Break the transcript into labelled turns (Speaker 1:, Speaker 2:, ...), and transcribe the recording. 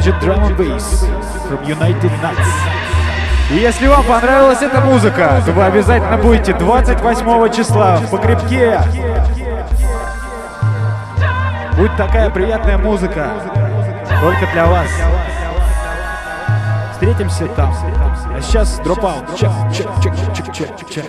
Speaker 1: Это Intelligent Drum and Bass from United Nuts. И если вам понравилась эта музыка, то вы обязательно будете 28 числа в погребке. Будет такая приятная музыка. Только для вас. Встретимся там. А сейчас дропаут. Чек, чек, чек, чек, чек, чек.